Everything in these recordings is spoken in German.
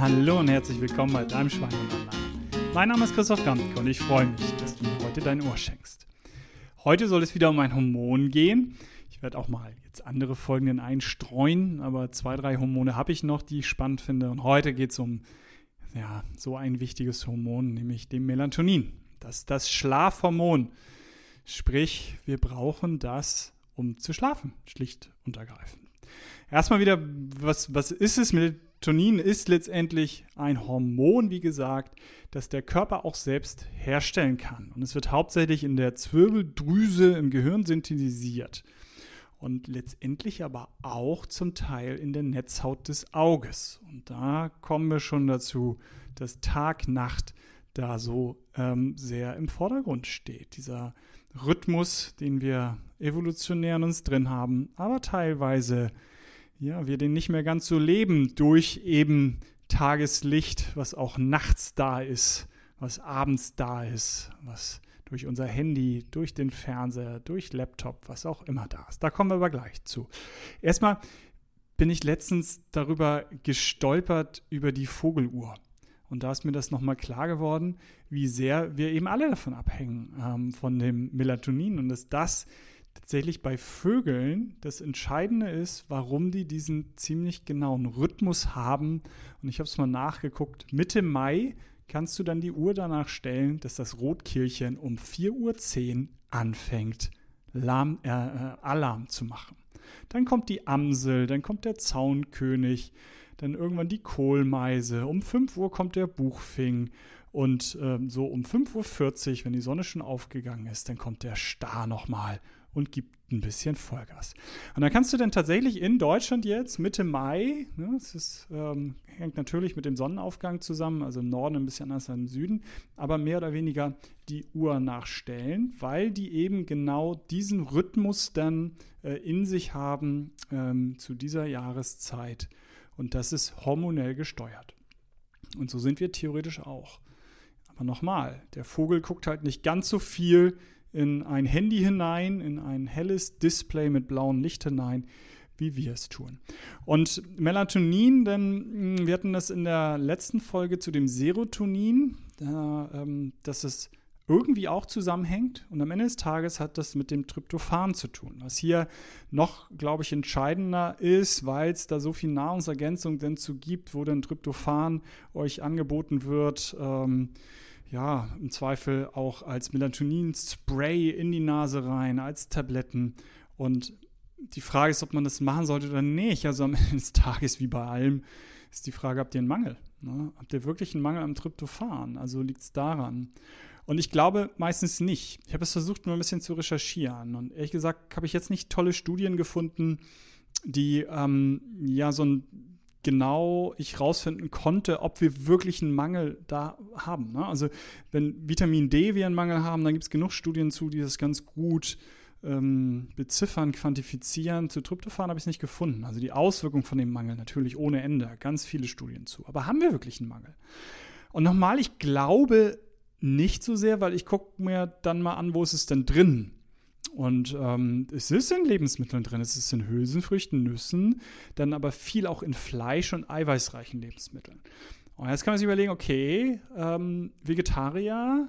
Hallo und herzlich willkommen bei deinem Schweinehund Mein Name ist Christoph Ramke und ich freue mich, dass du mir heute dein Ohr schenkst. Heute soll es wieder um ein Hormon gehen. Ich werde auch mal jetzt andere Folgen einstreuen, aber zwei, drei Hormone habe ich noch, die ich spannend finde. Und heute geht es um ja, so ein wichtiges Hormon, nämlich dem Melatonin. Das ist das Schlafhormon. Sprich, wir brauchen das, um zu schlafen, schlicht und ergreifend. Erstmal wieder, was, was ist es? Melatonin ist letztendlich ein Hormon, wie gesagt, das der Körper auch selbst herstellen kann. Und es wird hauptsächlich in der Zwirbeldrüse im Gehirn synthetisiert. Und letztendlich aber auch zum Teil in der Netzhaut des Auges. Und da kommen wir schon dazu, dass Tag-Nacht da so ähm, sehr im Vordergrund steht. Dieser Rhythmus, den wir evolutionär in uns drin haben, aber teilweise ja, wir den nicht mehr ganz so leben durch eben Tageslicht, was auch nachts da ist, was abends da ist, was durch unser Handy, durch den Fernseher, durch Laptop, was auch immer da ist. Da kommen wir aber gleich zu. Erstmal bin ich letztens darüber gestolpert über die Vogeluhr. Und da ist mir das nochmal klar geworden, wie sehr wir eben alle davon abhängen, ähm, von dem Melatonin und dass das tatsächlich bei Vögeln das Entscheidende ist, warum die diesen ziemlich genauen Rhythmus haben. Und ich habe es mal nachgeguckt. Mitte Mai kannst du dann die Uhr danach stellen, dass das Rotkehlchen um 4.10 Uhr anfängt, Alarm, äh, äh, Alarm zu machen. Dann kommt die Amsel, dann kommt der Zaunkönig, dann irgendwann die Kohlmeise, um 5 Uhr kommt der Buchfing und äh, so um 5.40 Uhr, wenn die Sonne schon aufgegangen ist, dann kommt der Star nochmal und gibt ein bisschen Vollgas. Und dann kannst du dann tatsächlich in Deutschland jetzt Mitte Mai, ne, das ist, ähm, hängt natürlich mit dem Sonnenaufgang zusammen, also im Norden ein bisschen anders als im Süden, aber mehr oder weniger die Uhr nachstellen, weil die eben genau diesen Rhythmus dann äh, in sich haben ähm, zu dieser Jahreszeit. Und das ist hormonell gesteuert. Und so sind wir theoretisch auch. Aber nochmal, der Vogel guckt halt nicht ganz so viel in ein Handy hinein, in ein helles Display mit blauem Licht hinein, wie wir es tun. Und Melatonin, denn hm, wir hatten das in der letzten Folge zu dem Serotonin, ähm, dass es irgendwie auch zusammenhängt. Und am Ende des Tages hat das mit dem Tryptophan zu tun. Was hier noch, glaube ich, entscheidender ist, weil es da so viel Nahrungsergänzung denn zu gibt, wo dann Tryptophan euch angeboten wird. Ähm, ja, im Zweifel auch als Melatonin-Spray in die Nase rein, als Tabletten. Und die Frage ist, ob man das machen sollte oder nicht. Also am Ende des Tages, wie bei allem, ist die Frage, habt ihr einen Mangel? Ne? Habt ihr wirklich einen Mangel am Tryptophan? Also liegt es daran? Und ich glaube meistens nicht. Ich habe es versucht, nur ein bisschen zu recherchieren. Und ehrlich gesagt habe ich jetzt nicht tolle Studien gefunden, die ähm, ja so ein genau ich rausfinden konnte, ob wir wirklich einen Mangel da haben. Ne? Also wenn Vitamin D wir einen Mangel haben, dann gibt es genug Studien zu, die das ganz gut ähm, beziffern, quantifizieren. Zu Tryptophan habe ich es nicht gefunden. Also die Auswirkung von dem Mangel natürlich ohne Ende. Ganz viele Studien zu. Aber haben wir wirklich einen Mangel? Und nochmal, ich glaube nicht so sehr, weil ich gucke mir dann mal an, wo ist es denn drin? Und ähm, es ist in Lebensmitteln drin, es ist in Hülsenfrüchten, Nüssen, dann aber viel auch in Fleisch und eiweißreichen Lebensmitteln. Und jetzt kann man sich überlegen, okay, ähm, Vegetarier,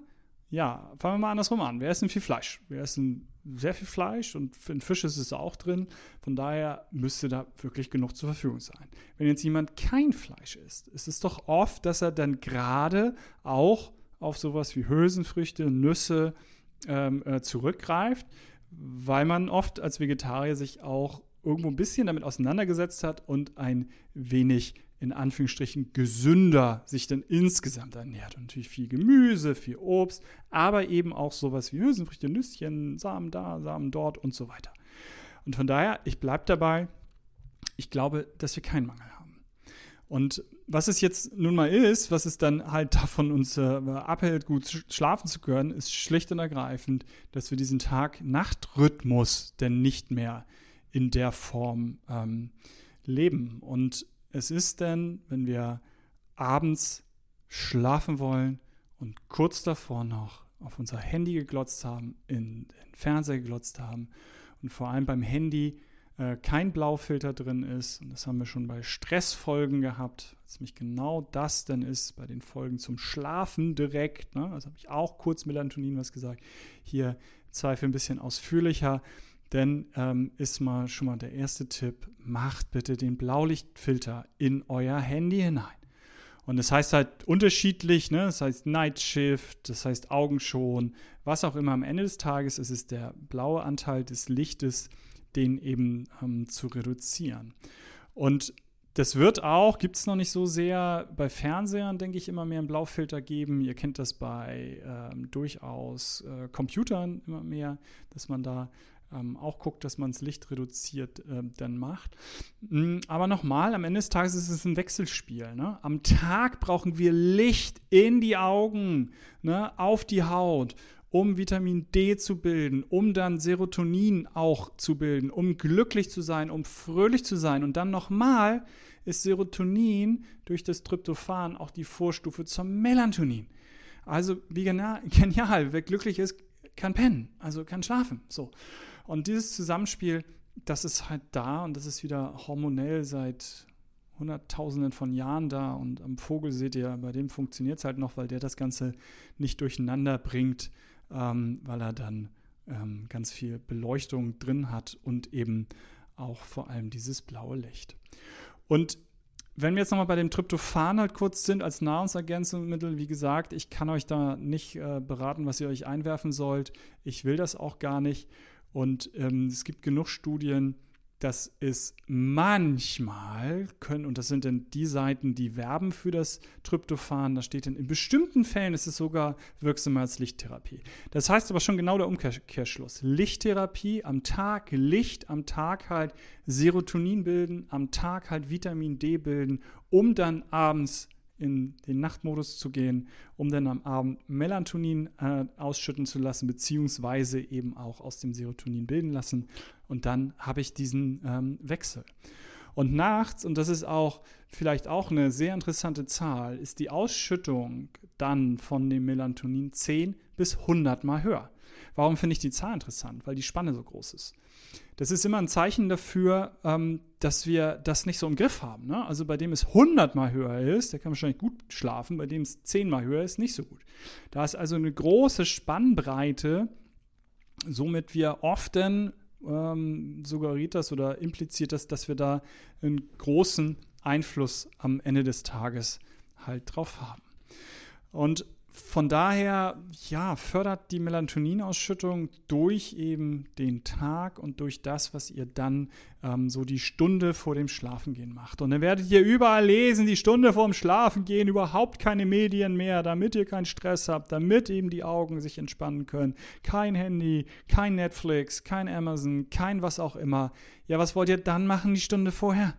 ja, fangen wir mal andersrum an. Wir essen viel Fleisch. Wir essen sehr viel Fleisch und in Fisch ist es auch drin. Von daher müsste da wirklich genug zur Verfügung sein. Wenn jetzt jemand kein Fleisch isst, ist es doch oft, dass er dann gerade auch auf sowas wie Hülsenfrüchte, Nüsse ähm, äh, zurückgreift weil man oft als Vegetarier sich auch irgendwo ein bisschen damit auseinandergesetzt hat und ein wenig in Anführungsstrichen gesünder sich dann insgesamt ernährt. Und natürlich viel Gemüse, viel Obst, aber eben auch sowas wie Hülsenfrüchte, Nüsschen, Samen da, Samen dort und so weiter. Und von daher, ich bleibe dabei, ich glaube, dass wir keinen Mangel haben. Und was es jetzt nun mal ist, was es dann halt davon uns äh, abhält, gut schlafen zu können, ist schlicht und ergreifend, dass wir diesen Tag-Nacht-Rhythmus denn nicht mehr in der Form ähm, leben. Und es ist dann, wenn wir abends schlafen wollen und kurz davor noch auf unser Handy geglotzt haben, in den Fernseher geglotzt haben und vor allem beim Handy äh, kein Blaufilter drin ist. Und das haben wir schon bei Stressfolgen gehabt, was nämlich genau das denn ist, bei den Folgen zum Schlafen direkt. Ne? Also habe ich auch kurz Melatonin was gesagt. Hier Zweifel ein bisschen ausführlicher. Denn ähm, ist mal schon mal der erste Tipp, macht bitte den Blaulichtfilter in euer Handy hinein. Und das heißt halt unterschiedlich, ne? das heißt Night Shift, das heißt Augenschon, was auch immer. Am Ende des Tages ist es der blaue Anteil des Lichtes, den eben ähm, zu reduzieren. Und das wird auch, gibt es noch nicht so sehr, bei Fernsehern, denke ich, immer mehr einen Blaufilter geben. Ihr kennt das bei ähm, durchaus äh, Computern immer mehr, dass man da ähm, auch guckt, dass man das Licht reduziert äh, dann macht. Mm, aber nochmal, am Ende des Tages ist es ein Wechselspiel. Ne? Am Tag brauchen wir Licht in die Augen, ne? auf die Haut um Vitamin D zu bilden, um dann Serotonin auch zu bilden, um glücklich zu sein, um fröhlich zu sein. Und dann nochmal ist Serotonin durch das Tryptophan auch die Vorstufe zum Melatonin. Also wie genial, wer glücklich ist, kann pennen, also kann schlafen. So. Und dieses Zusammenspiel, das ist halt da und das ist wieder hormonell seit Hunderttausenden von Jahren da. Und am Vogel seht ihr, bei dem funktioniert es halt noch, weil der das Ganze nicht durcheinander bringt, ähm, weil er dann ähm, ganz viel Beleuchtung drin hat und eben auch vor allem dieses blaue Licht. Und wenn wir jetzt nochmal bei dem Tryptophan halt kurz sind als Nahrungsergänzungsmittel, wie gesagt, ich kann euch da nicht äh, beraten, was ihr euch einwerfen sollt. Ich will das auch gar nicht. Und ähm, es gibt genug Studien, dass es manchmal können, und das sind dann die Seiten, die werben für das Tryptophan, da steht dann, in bestimmten Fällen ist es sogar wirksamer als Lichttherapie. Das heißt aber schon genau der Umkehrschluss. Lichttherapie am Tag, Licht am Tag halt Serotonin bilden, am Tag halt Vitamin D bilden, um dann abends in den Nachtmodus zu gehen, um dann am Abend Melatonin äh, ausschütten zu lassen, beziehungsweise eben auch aus dem Serotonin bilden lassen. Und dann habe ich diesen ähm, Wechsel. Und nachts, und das ist auch vielleicht auch eine sehr interessante Zahl, ist die Ausschüttung dann von dem Melatonin 10 bis 100 mal höher. Warum finde ich die Zahl interessant? Weil die Spanne so groß ist. Das ist immer ein Zeichen dafür, ähm, dass wir das nicht so im Griff haben. Ne? Also bei dem es 100 mal höher ist, der kann wahrscheinlich gut schlafen, bei dem es 10 mal höher ist, nicht so gut. Da ist also eine große Spannbreite, somit wir oft ähm, suggeriert das oder impliziert das, dass wir da einen großen Einfluss am Ende des Tages halt drauf haben. Und von daher, ja, fördert die Melatoninausschüttung durch eben den Tag und durch das, was ihr dann ähm, so die Stunde vor dem Schlafengehen macht. Und dann werdet ihr überall lesen, die Stunde vor dem Schlafengehen, überhaupt keine Medien mehr, damit ihr keinen Stress habt, damit eben die Augen sich entspannen können. Kein Handy, kein Netflix, kein Amazon, kein was auch immer. Ja, was wollt ihr dann machen die Stunde vorher?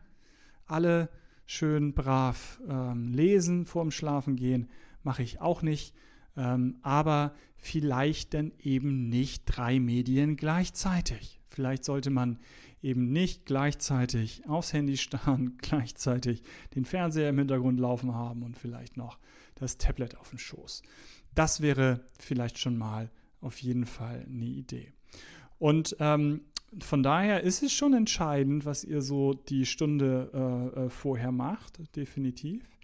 Alle schön brav ähm, lesen vor dem Schlafengehen mache ich auch nicht. Ähm, aber vielleicht dann eben nicht drei Medien gleichzeitig. Vielleicht sollte man eben nicht gleichzeitig aufs Handy starren, gleichzeitig den Fernseher im Hintergrund laufen haben und vielleicht noch das Tablet auf dem Schoß. Das wäre vielleicht schon mal auf jeden Fall eine Idee. Und ähm, von daher ist es schon entscheidend, was ihr so die Stunde äh, äh vorher macht, definitiv.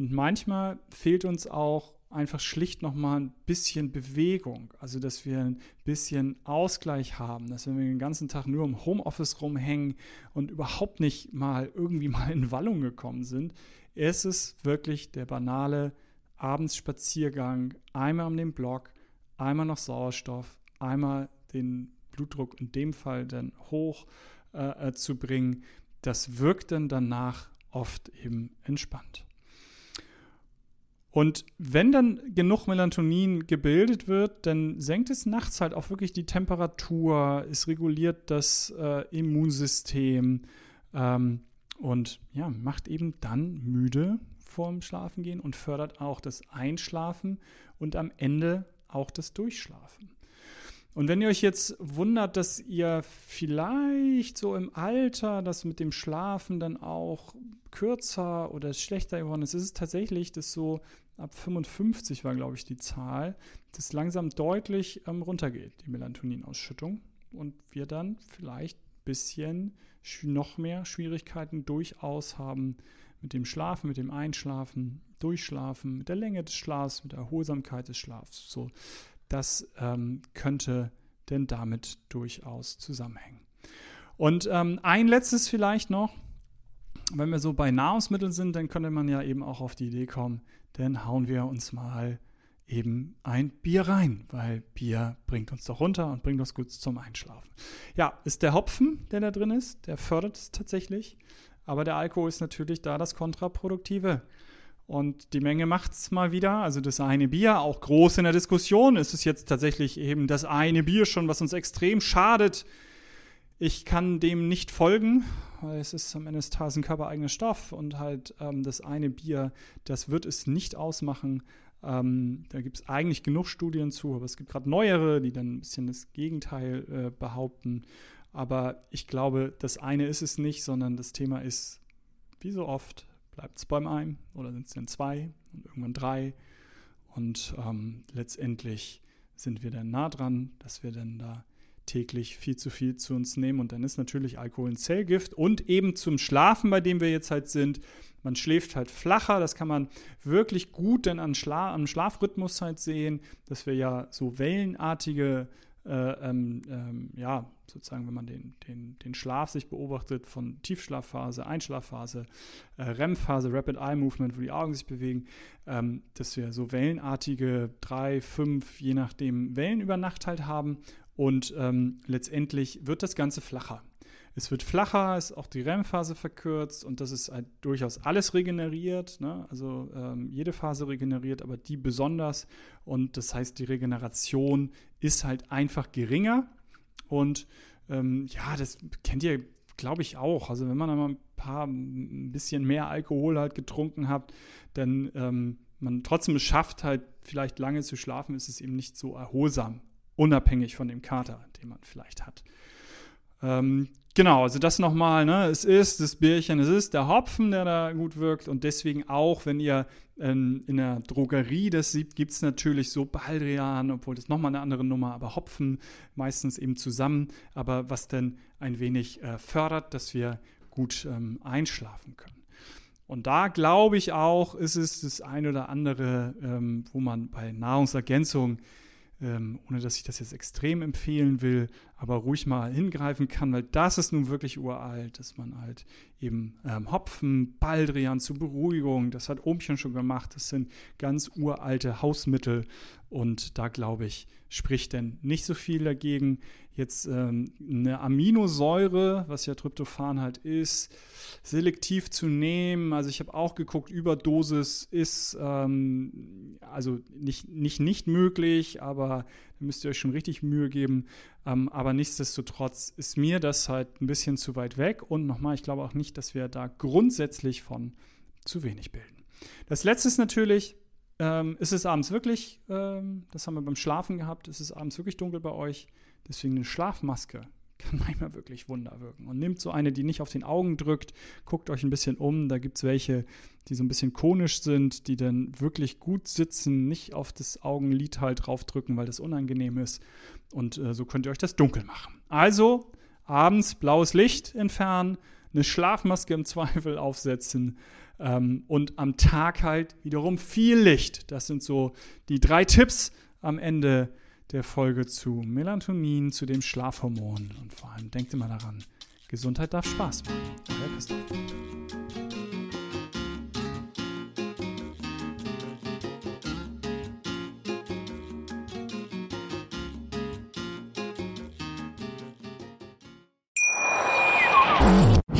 Und manchmal fehlt uns auch einfach schlicht nochmal ein bisschen Bewegung. Also, dass wir ein bisschen Ausgleich haben, dass wenn wir den ganzen Tag nur im Homeoffice rumhängen und überhaupt nicht mal irgendwie mal in Wallung gekommen sind, ist es wirklich der banale Abendsspaziergang, einmal um den Block, einmal noch Sauerstoff, einmal den Blutdruck in dem Fall dann hoch äh, äh zu bringen. Das wirkt dann danach oft eben entspannt. Und wenn dann genug Melatonin gebildet wird, dann senkt es nachts halt auch wirklich die Temperatur, es reguliert das äh, Immunsystem ähm, und ja, macht eben dann müde vorm Schlafengehen und fördert auch das Einschlafen und am Ende auch das Durchschlafen. Und wenn ihr euch jetzt wundert, dass ihr vielleicht so im Alter das mit dem Schlafen dann auch kürzer oder schlechter geworden ist, ist es tatsächlich, dass so ab 55 war, glaube ich, die Zahl, dass langsam deutlich ähm, runtergeht, die Melatoninausschüttung. Und wir dann vielleicht bisschen noch mehr Schwierigkeiten durchaus haben mit dem Schlafen, mit dem Einschlafen, Durchschlafen, mit der Länge des Schlafs, mit der Erholsamkeit des Schlafs. So, das ähm, könnte denn damit durchaus zusammenhängen. Und ähm, ein letztes vielleicht noch, wenn wir so bei Nahrungsmitteln sind, dann könnte man ja eben auch auf die Idee kommen, dann hauen wir uns mal eben ein Bier rein, weil Bier bringt uns doch runter und bringt uns gut zum Einschlafen. Ja, ist der Hopfen, der da drin ist, der fördert es tatsächlich, aber der Alkohol ist natürlich da das Kontraproduktive. Und die Menge macht es mal wieder. Also das eine Bier, auch groß in der Diskussion, ist es jetzt tatsächlich eben das eine Bier schon, was uns extrem schadet. Ich kann dem nicht folgen, weil es ist am Ende des Tages ein körpereigener Stoff und halt ähm, das eine Bier, das wird es nicht ausmachen. Ähm, da gibt es eigentlich genug Studien zu, aber es gibt gerade neuere, die dann ein bisschen das Gegenteil äh, behaupten. Aber ich glaube, das eine ist es nicht, sondern das Thema ist, wie so oft, bleibt es beim einen oder sind es dann zwei und irgendwann drei. Und ähm, letztendlich sind wir dann nah dran, dass wir dann da täglich viel zu viel zu uns nehmen. Und dann ist natürlich Alkohol ein Zellgift. Und eben zum Schlafen, bei dem wir jetzt halt sind, man schläft halt flacher. Das kann man wirklich gut dann an Schla am Schlafrhythmus halt sehen, dass wir ja so wellenartige äh, ähm, ähm, ja, sozusagen, wenn man den, den, den Schlaf sich beobachtet, von Tiefschlafphase, Einschlafphase, äh, REM-Phase, Rapid Eye Movement, wo die Augen sich bewegen, ähm, dass wir so wellenartige drei, fünf, je nachdem Wellen über Nacht halt haben und ähm, letztendlich wird das Ganze flacher. Es wird flacher, ist auch die REM-Phase verkürzt und das ist halt durchaus alles regeneriert. Ne? Also ähm, jede Phase regeneriert, aber die besonders. Und das heißt, die Regeneration ist halt einfach geringer. Und ähm, ja, das kennt ihr, glaube ich, auch. Also wenn man einmal ein paar, ein bisschen mehr Alkohol halt getrunken hat, dann ähm, man trotzdem es schafft, halt vielleicht lange zu schlafen, ist es eben nicht so erholsam, unabhängig von dem Kater, den man vielleicht hat. Ähm, genau, also das nochmal, ne? es ist das Bierchen, es ist der Hopfen, der da gut wirkt und deswegen auch, wenn ihr ähm, in der Drogerie das sieht, gibt es natürlich so Baldrian, obwohl das nochmal eine andere Nummer, aber Hopfen meistens eben zusammen, aber was dann ein wenig äh, fördert, dass wir gut ähm, einschlafen können. Und da glaube ich auch, ist es das ein oder andere, ähm, wo man bei Nahrungsergänzung ähm, ohne dass ich das jetzt extrem empfehlen will, aber ruhig mal hingreifen kann, weil das ist nun wirklich uralt, dass man halt eben ähm, Hopfen, Baldrian zur Beruhigung, das hat Ohmchen schon gemacht, das sind ganz uralte Hausmittel und da glaube ich, spricht denn nicht so viel dagegen. Jetzt ähm, eine Aminosäure, was ja Tryptophan halt ist, selektiv zu nehmen. Also ich habe auch geguckt, Überdosis ist ähm, also nicht, nicht nicht möglich, aber da müsst ihr euch schon richtig Mühe geben. Ähm, aber nichtsdestotrotz ist mir das halt ein bisschen zu weit weg. Und nochmal, ich glaube auch nicht, dass wir da grundsätzlich von zu wenig bilden. Das letzte ist natürlich, ähm, ist es abends wirklich, ähm, das haben wir beim Schlafen gehabt, ist es abends wirklich dunkel bei euch? Deswegen eine Schlafmaske kann manchmal wirklich Wunder wirken. Und nehmt so eine, die nicht auf den Augen drückt, guckt euch ein bisschen um. Da gibt es welche, die so ein bisschen konisch sind, die dann wirklich gut sitzen, nicht auf das Augenlid halt draufdrücken, weil das unangenehm ist. Und äh, so könnt ihr euch das dunkel machen. Also abends blaues Licht entfernen, eine Schlafmaske im Zweifel aufsetzen ähm, und am Tag halt wiederum viel Licht. Das sind so die drei Tipps am Ende der Folge zu Melatonin, zu dem Schlafhormon. Und vor allem denkt immer daran, Gesundheit darf Spaß machen. Euer Christoph.